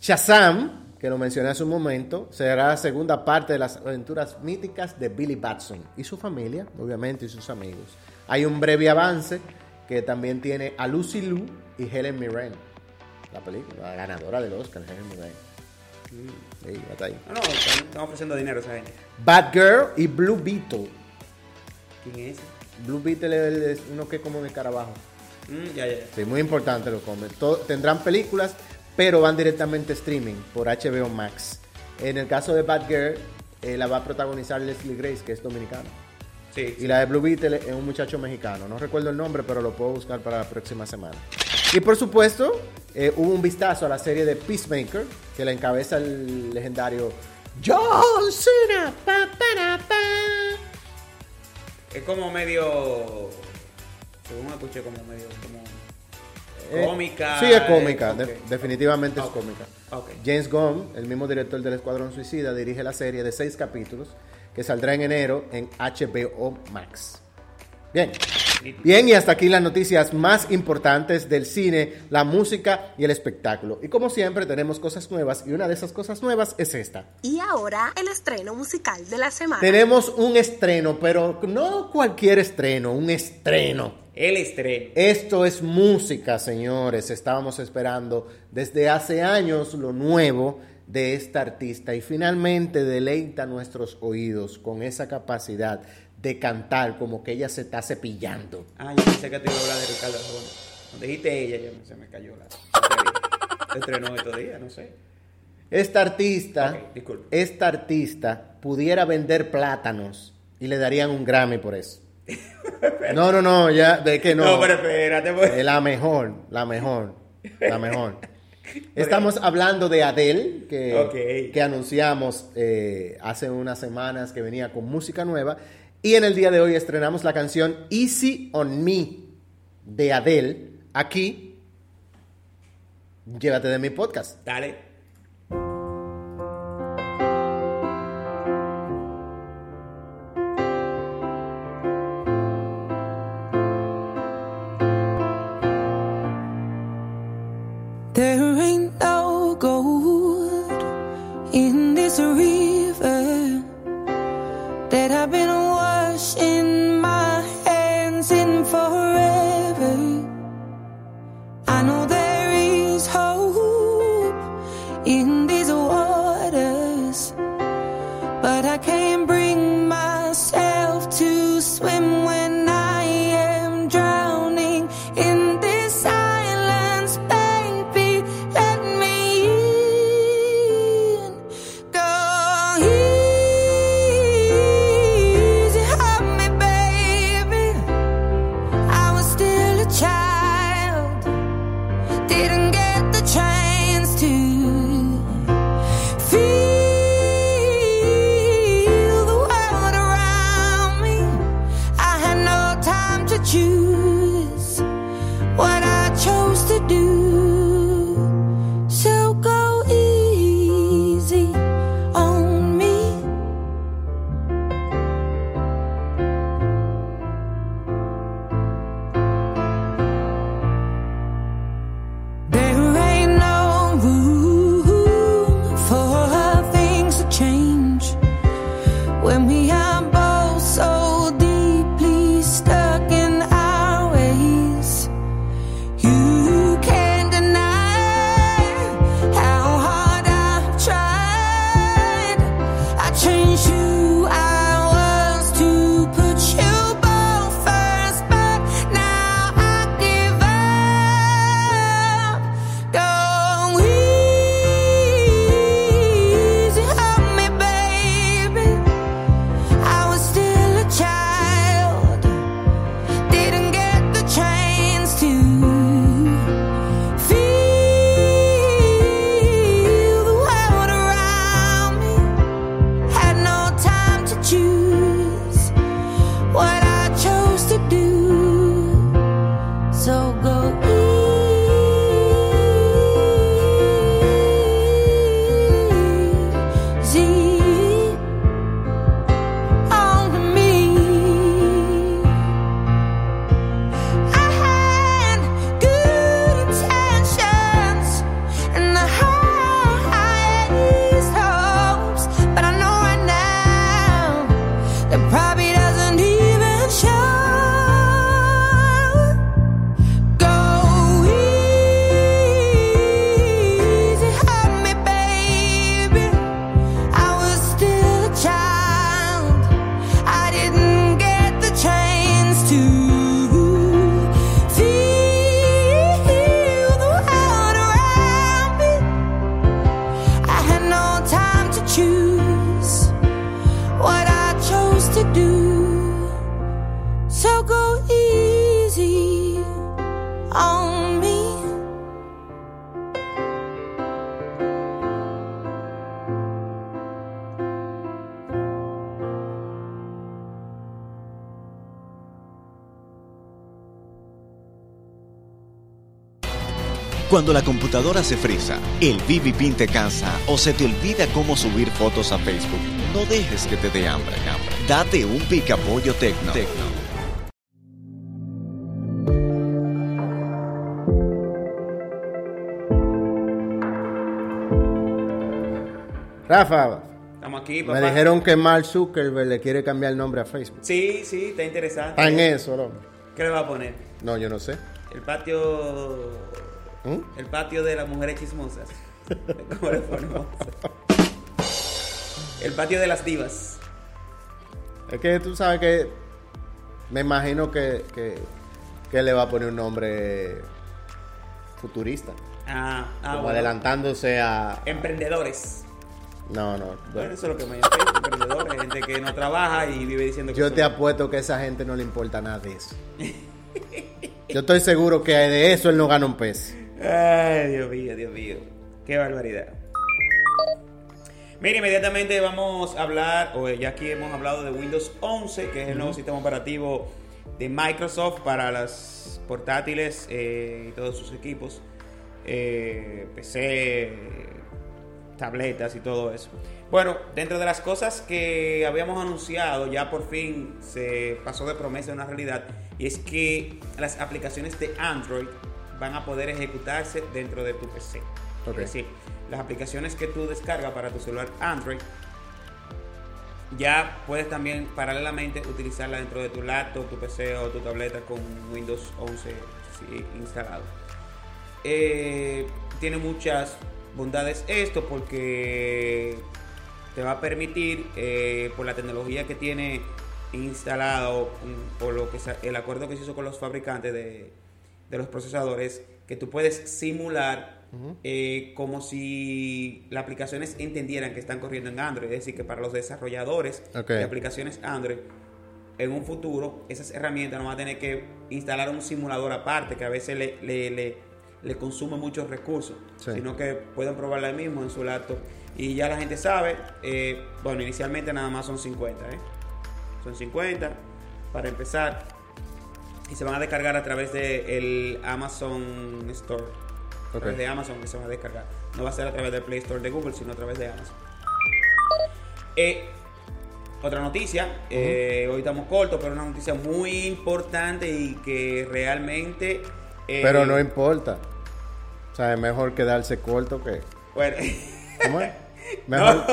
Shazam, que lo mencioné hace un momento, será la segunda parte de las aventuras míticas de Billy Batson y su familia, obviamente, y sus amigos. Hay un breve avance que también tiene a Lucy Liu y Helen Mirren. La película, la ganadora del Oscar, Helen Mirren. Sí, está ahí. No, no, están, ofreciendo dinero esa gente. Batgirl y Blue Beetle. ¿Quién es? Blue Beetle es uno que es como de escarabajo. Mm, ya, ya, ya. Sí, muy importante los cómics. Tendrán películas, pero van directamente a streaming por HBO Max. En el caso de Batgirl, eh, la va a protagonizar Leslie Grace, que es dominicana. Sí, Y la de Blue Beetle es un muchacho mexicano. No recuerdo el nombre, pero lo puedo buscar para la próxima semana. Y por supuesto, eh, hubo un vistazo a la serie de Peacemaker, que la encabeza el legendario John Cena. Pa, para, pa. Es como medio. Según escuché, como medio. Como cómica. Sí, es cómica. eh, de- ok. definitivamente es Ok. cómica. Ok. James Gunn, el mismo director del Escuadrón Suicida, dirige la serie de seis capítulos que saldrá en enero en HBO Max. Bien. Bien, y hasta aquí las noticias más importantes del cine, la música y el espectáculo. Y como siempre, tenemos cosas nuevas y una de esas cosas nuevas es esta. Y ahora el estreno musical de la semana. Tenemos un estreno, pero no cualquier estreno, un estreno. El estreno. Esto es música, señores. Estábamos esperando desde hace años lo nuevo de esta artista y finalmente deleita nuestros oídos con esa capacidad de cantar como que ella se está cepillando. Ah, yo pensé que te iba a hablar de Ricardo Arjona. Cuando dijiste ella, ya se me cayó la. Se estrenó estos días, no sé. Esta artista, Ok, disculpe. esta artista pudiera vender plátanos y le darían un Grammy por eso. No, no, no, ya, de que no. No, pero espérate, pues. Eh, La mejor, la mejor, la mejor. Estamos hablando de Adele, que, que anunciamos eh, hace unas semanas que venía con música nueva. Y en el día de hoy estrenamos la canción Easy on Me de Adele. Aquí, llévate de mi podcast. Dale. Cuando la computadora se frisa, el BB te cansa o se te olvida cómo subir fotos a Facebook, no dejes que te dé hambre. hambre. Date un picapollo tecno. tecno. Rafa, Estamos aquí, me papá. dijeron que Mark Zuckerberg le quiere cambiar el nombre a Facebook. Sí, sí, está interesante. Está en eso, hombre. ¿Qué le va a poner? No, yo no sé. El patio. ¿Mm? El patio de las mujeres chismosas. ¿Cómo le ponemos? El patio de las divas. Es que tú sabes que me imagino que, que, que le va a poner un nombre futurista. Ah, ah, como bueno. adelantándose a... Emprendedores. No, no. Bueno, eso es lo que me llama emprendedores. Gente que no trabaja y vive diciendo que Yo son- te apuesto que a esa gente no le importa nada de eso. Yo estoy seguro que de eso él no gana un peso. Ay, Dios mío, Dios mío. Qué barbaridad. Mira, inmediatamente vamos a hablar, o ya aquí hemos hablado de Windows 11, que es el nuevo sistema operativo de Microsoft para las portátiles eh, y todos sus equipos, eh, PC, tabletas y todo eso. Bueno, dentro de las cosas que habíamos anunciado, ya por fin se pasó de promesa a una realidad, y es que las aplicaciones de Android van a poder ejecutarse dentro de tu PC. Es decir, las aplicaciones que tú descargas para tu celular Android, ya puedes también paralelamente utilizarla dentro de tu laptop, tu PC o tu tableta con Windows 11 sí, instalado. Eh, tiene muchas bondades esto porque te va a permitir, eh, por la tecnología que tiene instalado, mm, por lo que el acuerdo que se hizo con los fabricantes de, de los procesadores, que tú puedes simular eh, como si las aplicaciones entendieran que están corriendo en Android. Es decir, que para los desarrolladores de aplicaciones Android, en un futuro, esas herramientas no van a tener que instalar un simulador aparte, que a veces le, le, le- le consume muchos recursos, Sí. sino que pueden probarla mismo en su laptop. Y ya la gente sabe, eh, bueno, inicialmente nada más son 50, ¿eh? Son 50 para empezar. Y se van a descargar a través del Amazon Store. A través de Amazon que se va a descargar. No va a ser a través del Play Store de Google, sino a través de Amazon. Eh, otra noticia, eh, hoy estamos cortos, pero una noticia muy importante y que realmente... eh, Pero no importa. O sea, es mejor quedarse corto que... Bueno. ¿Cómo es? Mejor,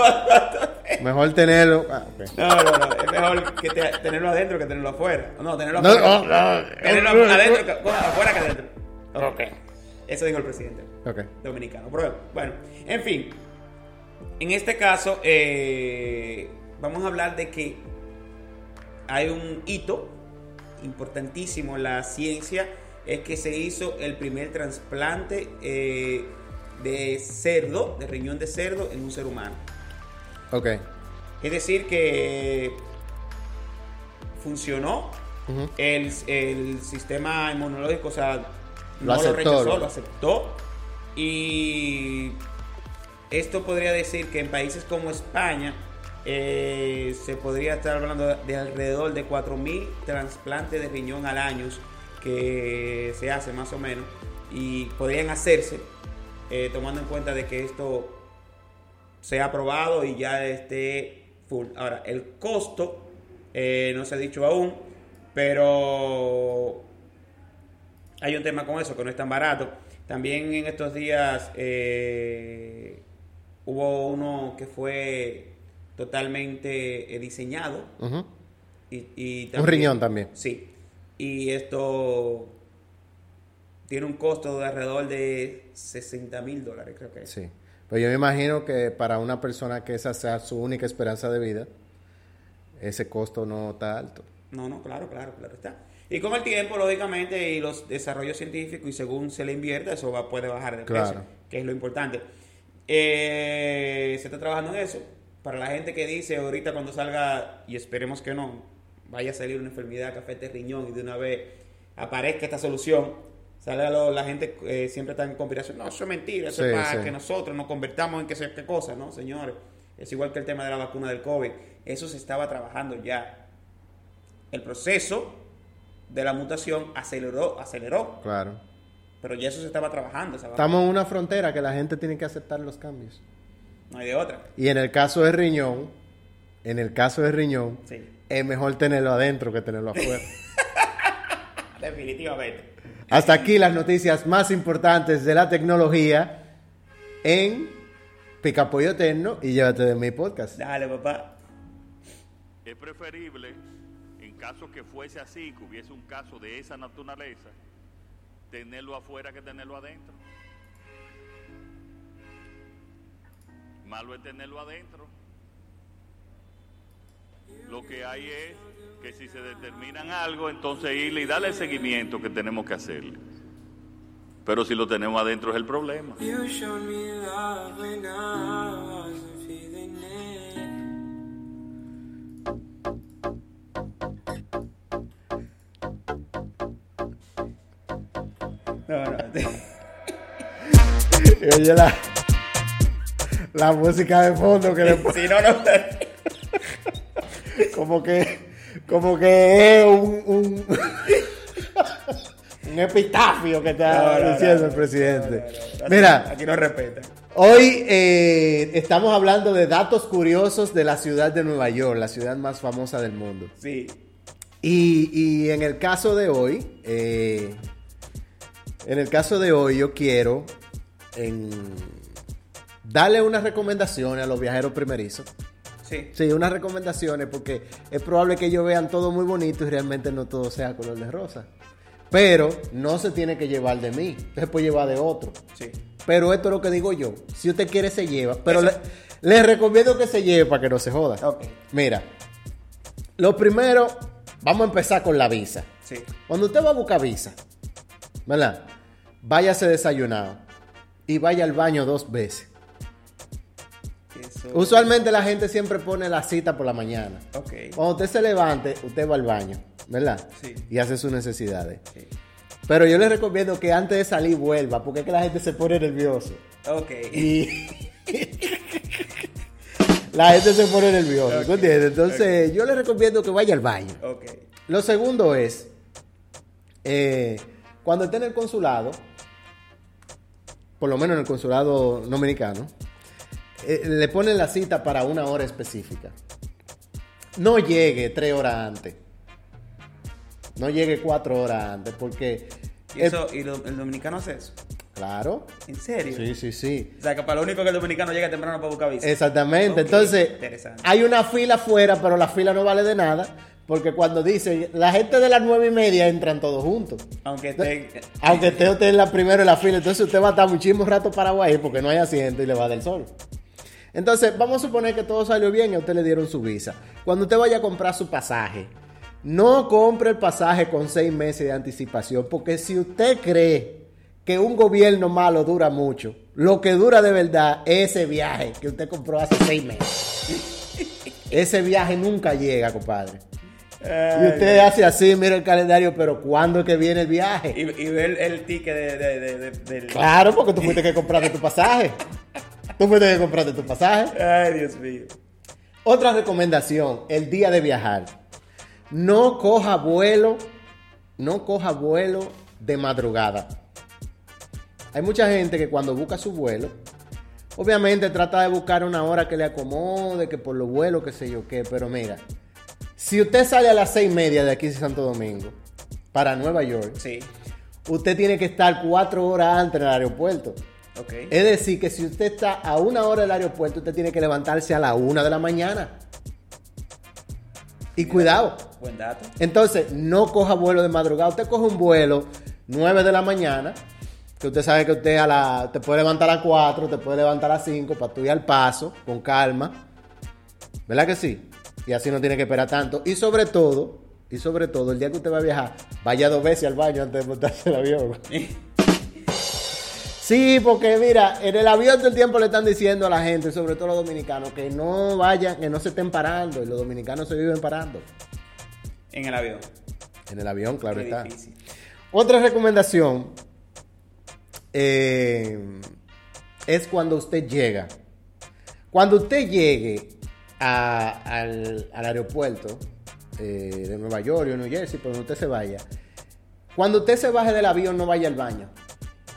mejor tenerlo... ah. No, no, no, es mejor que te- tenerlo adentro que tenerlo afuera. No, tenerlo afuera. no, no. Tenerlo adentro, que- afuera que adentro. Ok. Eso dijo el presidente Ok. dominicano. Pero, bueno, en fin. En este caso, eh, vamos a hablar de que hay un hito importantísimo en la ciencia. Es que se hizo el primer trasplante eh, de cerdo, de riñón de cerdo, en un ser humano. Ok. Es decir, que funcionó. El, el sistema inmunológico, o sea, Lo no lo, aceptó, rechazó, ¿no? lo aceptó. Y esto podría decir que en países como España eh, se podría estar hablando de alrededor de 4.000 trasplantes de riñón al año que se hace más o menos y podrían hacerse eh, tomando en cuenta de que esto sea aprobado y ya esté full. Ahora, el costo eh, no se ha dicho aún, pero hay un tema con eso que no es tan barato. También en estos días eh, hubo uno que fue totalmente diseñado. Ujú. Y, y Un riñón también. Sí. Y esto tiene un costo de alrededor de 60 mil dólares, creo que es. Sí. Pero yo me imagino que para una persona que esa sea su única esperanza de vida, ese costo no está alto. No, no, claro, claro, claro está. Y con el tiempo, lógicamente, y los desarrollos científicos, y según se le invierta, eso va, puede bajar de Claro. precio, que es lo importante. Eh, se está trabajando en eso. para la gente que dice ahorita cuando salga, y esperemos que no, vaya a salir una enfermedad, café de riñón, y de una vez aparezca esta solución, sale a lo- la gente eh, siempre está en conspiración. No, eso es mentira, eso Sí, es para sí. que nosotros nos convertamos en que sea qué cosa, ¿no, señores? Es igual que el tema de la vacuna del COVID. Eso se estaba trabajando ya. El proceso de la mutación aceleró, aceleró, Claro. pero ya eso se estaba trabajando. Estamos en una frontera que la gente tiene que aceptar los cambios. No hay de otra. Y en el caso de riñón, en el caso de riñón, Sí. es mejor tenerlo adentro que tenerlo afuera. Definitivamente. Hasta aquí las noticias más importantes de la tecnología en Picapollo Eterno y llévate de mi podcast. Dale, papá. Es preferible, en caso que fuese así, que hubiese un caso de esa naturaleza, tenerlo afuera que tenerlo adentro. Malo es tenerlo adentro. Lo que hay es que si se determinan algo, entonces irle y darle el seguimiento que tenemos que hacerle. Pero si lo tenemos adentro es el problema. No, no. Y oye la, la música de fondo que le Si no, no. como que como que es un, un, un epitafio que está No, no, diciendo no, el presidente. Mira, Aquí no respeta. Hoy eh, estamos hablando de datos curiosos de la ciudad de Nueva York, la ciudad más famosa del mundo. Sí. Y, y en el caso de hoy, eh, en el caso de hoy yo quiero en, darle unas recomendaciones a los viajeros primerizos. Sí. Sí, unas recomendaciones porque es probable que ellos vean todo muy bonito y realmente no todo sea color de rosa. Pero no se tiene que llevar de mí, se puede llevar de otro. Sí. Pero esto es lo que digo yo. Si usted quiere, se lleva. Pero le, le recomiendo que se lleve para que no se joda. Ok. Mira, lo primero, vamos a empezar con la visa. Sí. Cuando usted va a buscar visa, ¿verdad? Váyase desayunado y vaya al baño dos veces. Eso. Usualmente la gente siempre pone la cita por la mañana. Ok. Cuando usted se levante, usted va al baño, ¿verdad? Sí. Y hace sus necesidades. Sí. Pero yo le recomiendo que antes de salir vuelva, porque es que la gente se pone nervioso. Ok. Y la gente se pone nerviosa, ¿tú Ok, entiendes? Entonces, yo le recomiendo que vaya al baño. Ok. Lo segundo es, eh, cuando esté en el consulado, por lo menos en el consulado dominicano, eh, le ponen la cita para una hora específica. No llegue tres horas antes. No llegue cuatro horas antes, porque... ¿Y, eso, ¿y lo- el dominicano hace eso? Claro. ¿En serio? Sí, sí, sí. O sea, que para lo único que el dominicano llega temprano para buscar visa. Exactamente. Entonces, hay una fila afuera, pero la fila no vale de nada. Porque cuando dice, la gente de las nueve y media entran todos juntos. Aunque esté... Aunque esté usted en la primera en la fila, entonces usted va a estar muchísimo rato parado ahí porque no hay asiento y le va del sol. Entonces, vamos a suponer que todo salió bien y a usted le dieron su visa. Cuando usted vaya a comprar su pasaje, no compre el pasaje con seis meses de anticipación, porque si usted cree que un gobierno malo dura mucho, lo que dura de verdad es ese viaje que usted compró hace seis meses. ese viaje nunca llega, compadre. Y usted hace así, mira el calendario, pero ¿cuándo es que viene el viaje? Y, y ver el, el ticket de- de- del... Claro, porque tú fuiste que compraste tu pasaje. Tú fuiste que compraste tu pasaje. Ay, Dios mío. Otra recomendación, el día de viajar. No coja vuelo, no coja vuelo de madrugada. Hay mucha gente que cuando busca su vuelo, obviamente trata de buscar una hora que le acomode, que por los vuelos, qué sé yo qué, pero mira, si usted sale a las seis y media de aquí de Santo Domingo para Nueva York, Sí. usted tiene que estar cuatro horas antes en el aeropuerto. Es decir, que si usted está a una hora del aeropuerto, usted tiene que levantarse a la una de la mañana. Y cuidado. Buen dato. Entonces, no coja vuelo de madrugada. Usted coge un vuelo 9 de la mañana, que usted sabe que usted a la, te puede levantar a las 4, te puede levantar a las 5 para al paso, con calma. ¿Verdad que sí? Y así no tiene que esperar tanto. Y sobre todo, y sobre todo, el día que usted va a viajar, vaya dos veces al baño antes de montarse el avión. Sí, porque mira, en el avión todo el tiempo le están diciendo a la gente, sobre todo los dominicanos, que no vayan, que no se estén parando. Y los dominicanos se viven parando. En el avión. En el avión, claro Qué está. difícil. Otra recomendación eh, es cuando usted llega. Cuando usted llegue a- al, al aeropuerto eh, de Nueva York o New Jersey, por donde usted se vaya, cuando usted se baje del avión, no vaya al baño.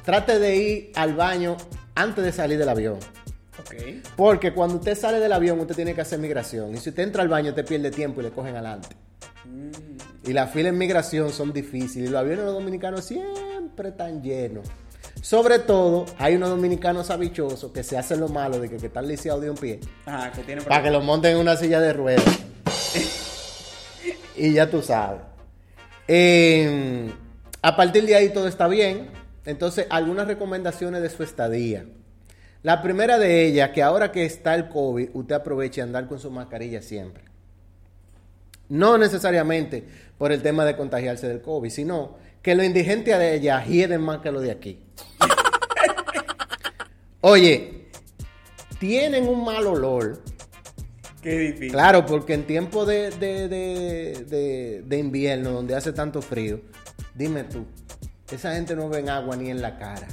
Trate de ir al baño antes de salir del avión. Porque cuando usted sale del avión, usted tiene que hacer migración. Y si usted entra al baño, usted pierde tiempo y le cogen adelante. Y las filas en migración son difíciles. Y los aviones de los dominicanos siempre están llenos. Sobre todo, hay unos dominicanos habichosos que se hacen lo malo de que, que están lisiados de un pie. Ajá, que tiene Para que los monten en una silla de ruedas. y ya tú sabes. Eh, a partir de ahí todo está bien. Entonces, algunas recomendaciones de su estadía. La primera de ellas, que ahora que está el COVID, usted aproveche a andar con su mascarilla siempre. No necesariamente por el tema de contagiarse del COVID, sino que los indigentes de allá hieden más que los de aquí. Oye, tienen un mal olor. Qué difícil. Claro, porque en tiempo de- de- de invierno, donde hace tanto frío, dime tú, esa gente no ven agua ni en la cara.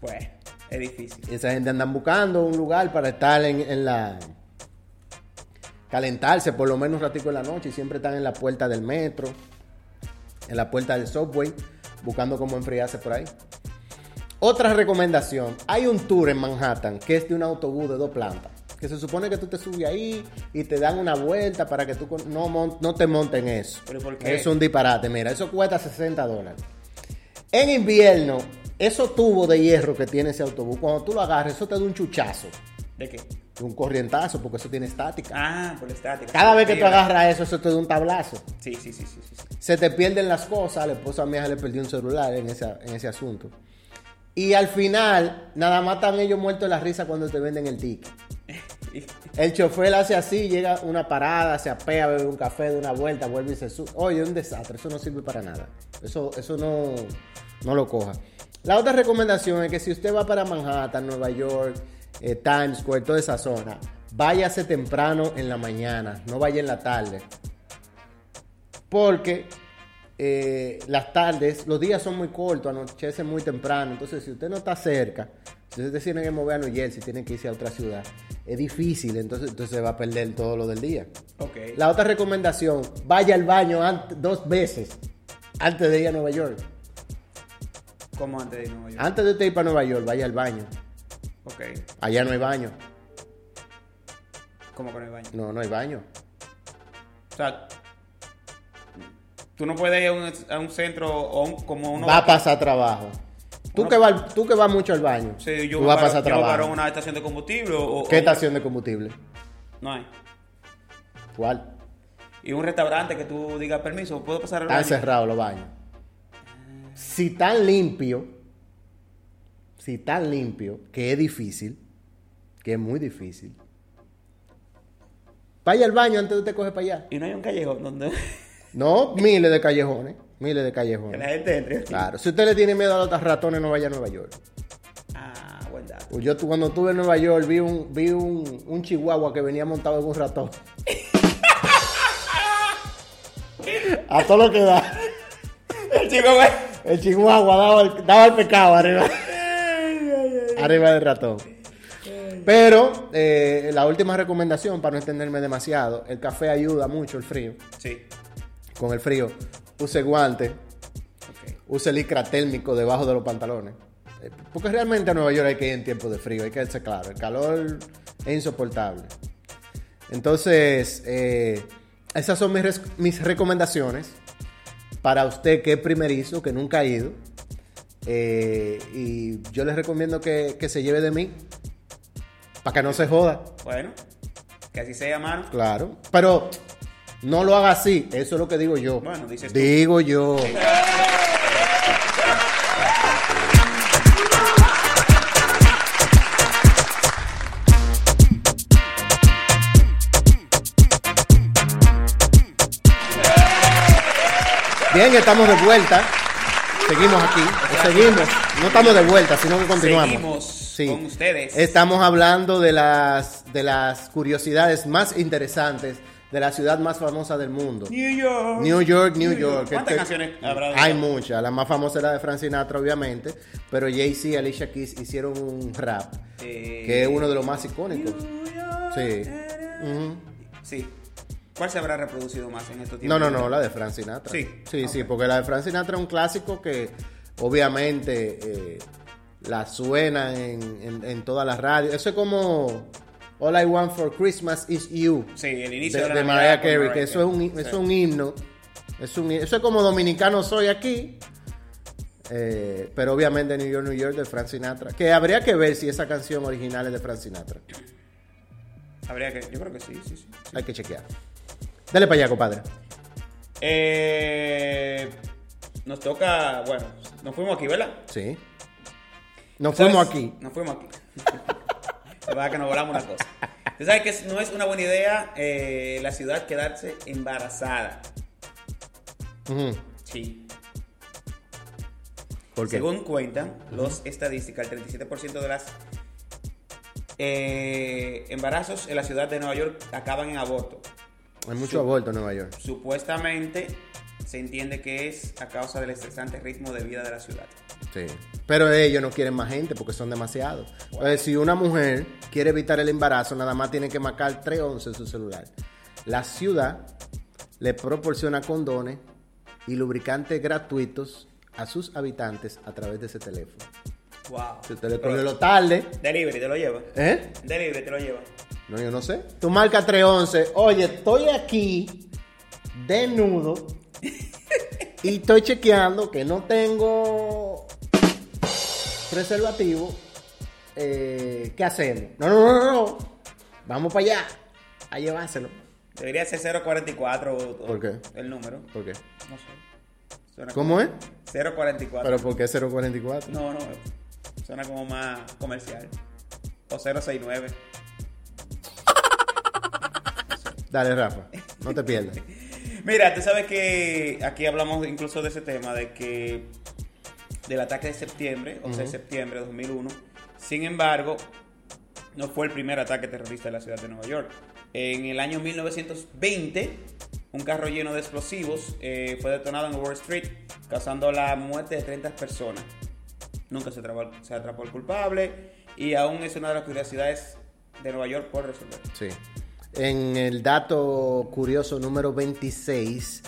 Pues, es difícil. Esa gente andan buscando un lugar para estar en, en la... Calentarse por lo menos un ratico en la noche y siempre están en la puerta del metro, en la puerta del subway, buscando cómo enfriarse por ahí. Otra recomendación, hay un tour en Manhattan que es de un autobús de dos plantas, que se supone que tú te subes ahí y te dan una vuelta para que tú no, mon- no te monten eso. ¿Pero por qué? Es un disparate, mira, eso cuesta 60 dólares. En invierno, esos tubos de hierro que tiene ese autobús, cuando tú lo agarras, eso te da un chuchazo, ¿De qué? un corrientazo, porque eso tiene estática. Ah, por la estática. Cada vez que tú agarras eso, eso te da un tablazo. Sí, sí, sí, sí, sí. Se te pierden las cosas. La esposa mía le perdió un celular en, esa- en ese asunto. Y al final, nada más están ellos muertos de la risa cuando te venden el ticket. El chofer hace así, llega una parada, se apea, bebe un café, de una vuelta, vuelve y se sube. Oye, un desastre, eso no sirve para nada. Eso, eso no, no lo coja. La otra recomendación es que si usted va para Manhattan, Nueva York, eh, Times Square, toda esa zona, váyase temprano en la mañana, no vaya en la tarde. Porque eh, las tardes, los días son muy cortos, anochece muy temprano. Entonces, si usted no está cerca, si usted tiene que mover a New Jersey, tiene que irse a otra ciudad, es difícil, entonces, entonces se va a perder todo lo del día. Ok. La otra recomendación, vaya al baño dos veces antes de ir a Nueva York. ¿Cómo antes de Nueva York? Antes de usted ir para Nueva York, vaya al baño. Ok. Allá no hay baño. ¿Cómo con el baño? No, no hay baño. O sea, tú no puedes ir a un, a un centro o un- como uno va a pasar trabajo. Tú, que vas, tú que vas mucho al baño, Sí, yo tú vas a pasar yo paro trabajo. en una estación de combustible o, ¿Qué o- estación de combustible? No hay. ¿Cuál? Y un restaurante que tú digas permiso, ¿puedo pasar al Están baño? cerrados los baños. Si tan limpio, si tan limpio, que es difícil, que es muy difícil. Vaya al baño antes de usted coge para allá. Y no hay un callejón donde No, miles de callejones, miles de que callejones. la gente entre. Claro, si usted le tiene miedo a los ratones, no vaya a Nueva York. Ah, buen dato. Pues Yo cuando estuve en Nueva York vi un, vi un, un chihuahua que venía montado en un ratón. a todo lo que da. El chihuahua daba el, daba el pecado arriba. arriba del ratón. Pero eh, la última recomendación, para no extenderme demasiado, el café ayuda mucho el frío. Sí. Con el frío, use guantes, use licra térmico debajo de los pantalones. Eh, Porque realmente a Nueva York hay que ir en tiempo de frío, hay que ser claro. El calor es insoportable. Entonces, eh, esas son mis, mis recomendaciones para usted que es primerizo, que nunca ha ido. Eh, y yo les recomiendo que, que se lleve de mí para que no se joda. Bueno, que así sea, mano. Claro. Pero no lo haga así. Eso es lo que digo yo. Bueno, dices tú. Digo yo. Bien, estamos de vuelta. Seguimos aquí, seguimos. No estamos de vuelta, sino que continuamos. Seguimos Sí. con ustedes. Estamos hablando de las, de las curiosidades más interesantes de la ciudad más famosa del mundo. New York. New York, New York. ¿Cuántas Este- canciones habrá de Hay muchas. La más famosa es la de Frank Sinatra, obviamente. Pero Jay-Z y Alicia Keys hicieron un rap Eh, que es uno de los más icónicos. Sí. Ujú. Sí. ¿Cuál se habrá reproducido más en estos No, tiempos? no, no, la de Frank Sinatra. Sí. Sí, sí, porque la de Frank Sinatra es un clásico que obviamente eh, la suena en, en, en todas las radios. Eso es como All I Want for Christmas is You. Sí, el inicio de, de, de Mariah Carey, que eso es un, es un himno. Es un, eso es como dominicano soy aquí. eh, pero obviamente New York, New York de Frank Sinatra. Que habría que ver si esa canción original es de Frank Sinatra. Habría que, yo creo que sí, sí, sí. Hay que chequear. Dale para allá, compadre. Eh, nos toca, bueno, nos fuimos aquí, ¿verdad? Sí. Nos ¿Sabes? fuimos aquí. Nos fuimos aquí. La verdad que nos volamos una cosa. Tú sabes que no es una buena idea eh, la ciudad quedarse embarazada. Sí. ¿Por qué? Según cuentan los estadísticas, el 37% de las eh, embarazos en la ciudad de Nueva York acaban en aborto. Hay mucho aborto en Nueva York. Supuestamente se entiende que es a causa del estresante ritmo de vida de la ciudad. Sí. Pero ellos no quieren más gente porque son demasiados. Entonces, si una mujer quiere evitar el embarazo, nada más tiene que marcar 311 en su celular. La ciudad le proporciona condones y lubricantes gratuitos a sus habitantes a través de ese teléfono. Wow. Si usted le cogió lo tarde, Delivery te lo lleva. ¿eh? Delivery te lo lleva. No, yo no sé. Tú marca 311. Oye, estoy aquí desnudo y estoy chequeando que no tengo preservativo. Eh, ¿Qué hacemos? No, no, no, no, no. Vamos para allá a llevárselo. Debería ser 044 o- o ¿Por qué? el número. ¿Por qué? No sé. Suena ¿Cómo como- es? 044. ¿Pero por qué 044? No, no. Suena como más comercial. O 069. Dale, Rafa. No te pierdas. Mira, tú sabes que aquí hablamos incluso de ese tema, de que del ataque de septiembre, 11 de septiembre de 2001. Sin embargo, no fue el primer ataque terrorista de la ciudad de Nueva York. En el año 1920, un carro lleno de explosivos eh, fue detonado en Wall Street, causando la muerte de 30 personas. Nunca se atrapó, se atrapó el culpable y aún es una de las curiosidades de Nueva York por resolver. Sí. En el dato curioso número 26,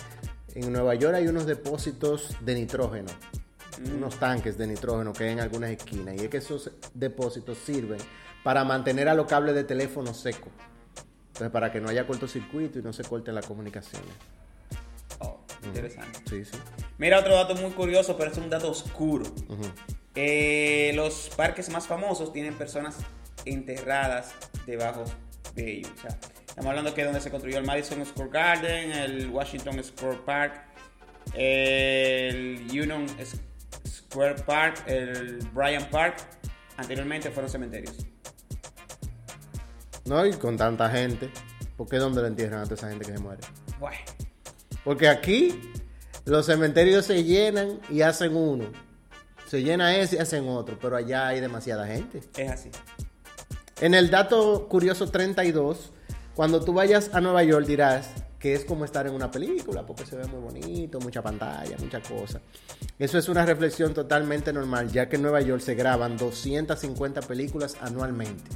en Nueva York hay unos depósitos de nitrógeno, Mm. unos tanques de nitrógeno que hay en algunas esquinas. Y es que esos depósitos sirven para mantener a los cables de teléfono secos. Entonces, para que no haya cortocircuito y no se corten las comunicaciones. Oh, interesante. Sí, sí. Mira otro dato muy curioso, pero es un dato oscuro. Eh, los parques más famosos tienen personas enterradas debajo de ellos. O sea, estamos hablando que donde se construyó el Madison Square Garden, el Washington Square Park, el Union S- Square Park, el Bryant Park, anteriormente fueron cementerios. No, y con tanta gente. ¿Por qué dónde lo entierran a toda esa gente que se muere? Bueno, Porque aquí los cementerios se llenan y hacen uno. Se llena ese y hacen otro. Pero allá hay demasiada gente. es así. En el dato curioso 32, cuando tú vayas a Nueva York dirás que es como estar en una película, porque se ve muy bonito, mucha pantalla, mucha cosa. Eso es una reflexión totalmente normal, ya que en Nueva York se graban 250 películas anualmente.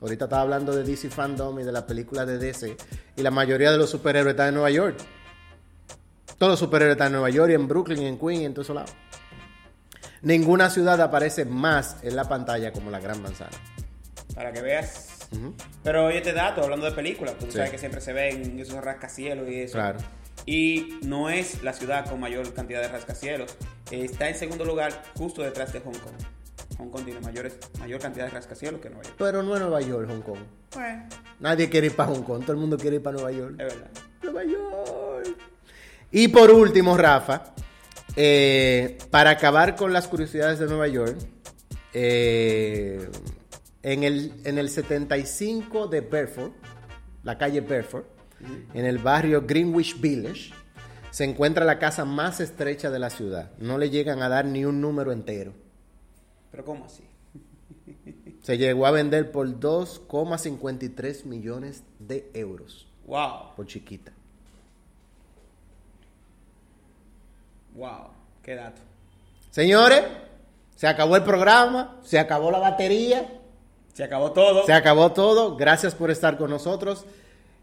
Ahorita estaba hablando de DC Fandom y de las películas de DC, y la mayoría de los superhéroes están en Nueva York. Todos los superhéroes están en Nueva York, y en Brooklyn, en Queens, y en todos lados. Ninguna ciudad aparece más en la pantalla como la Gran Manzana. Para que veas. Pero oye, este dato, hablando de películas, tú Sí. sabes que siempre se ven esos rascacielos y eso. Claro. Y no es la ciudad con mayor cantidad de rascacielos. Está en segundo lugar, justo detrás de Hong Kong. Hong Kong tiene mayores, mayor cantidad de rascacielos que Nueva York. Pero no es Nueva York, Hong Kong. Bueno, Nadie quiere ir para Hong Kong, todo el mundo quiere ir para Nueva York. es verdad. Nueva York. Y por último, Rafa, eh, para acabar con las curiosidades de Nueva York, eh, en, el, en el 75 de Bedford, la calle Bedford, en el barrio Greenwich Village, se encuentra la casa más estrecha de la ciudad. No le llegan a dar ni un número entero. Pero ¿cómo así? Se llegó a vender por 2,53 millones de euros. Wow, Por chiquita. wow, qué dato. Señores, se acabó el programa, se acabó la batería, Se acabó todo. se acabó todo. Gracias por estar con nosotros.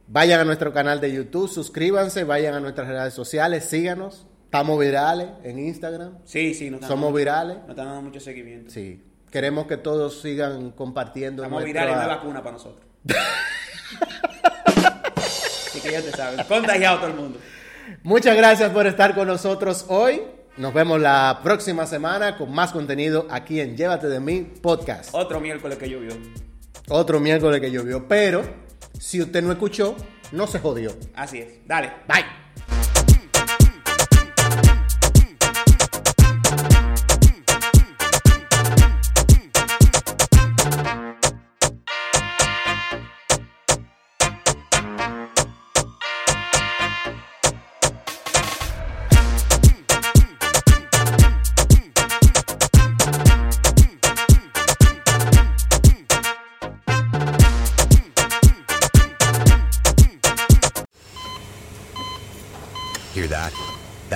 Vayan a nuestro canal de YouTube, suscríbanse, vayan a nuestras redes sociales, síganos. Estamos virales en Instagram. Sí, sí, nos Somos dando- virales. Nos están dando mucho seguimiento. Sí. Queremos que todos sigan compartiendo. Estamos nuestra- virales, no hay vacuna para nosotros. Así que ya te sabes. Contagiado todo el mundo. Muchas gracias por estar con nosotros hoy. Nos vemos la próxima semana con más contenido aquí en Llévate de mí podcast. Otro miércoles que llovió. Otro miércoles que llovió, pero si usted no escuchó, no se jodió. Así es. Dale. Bye.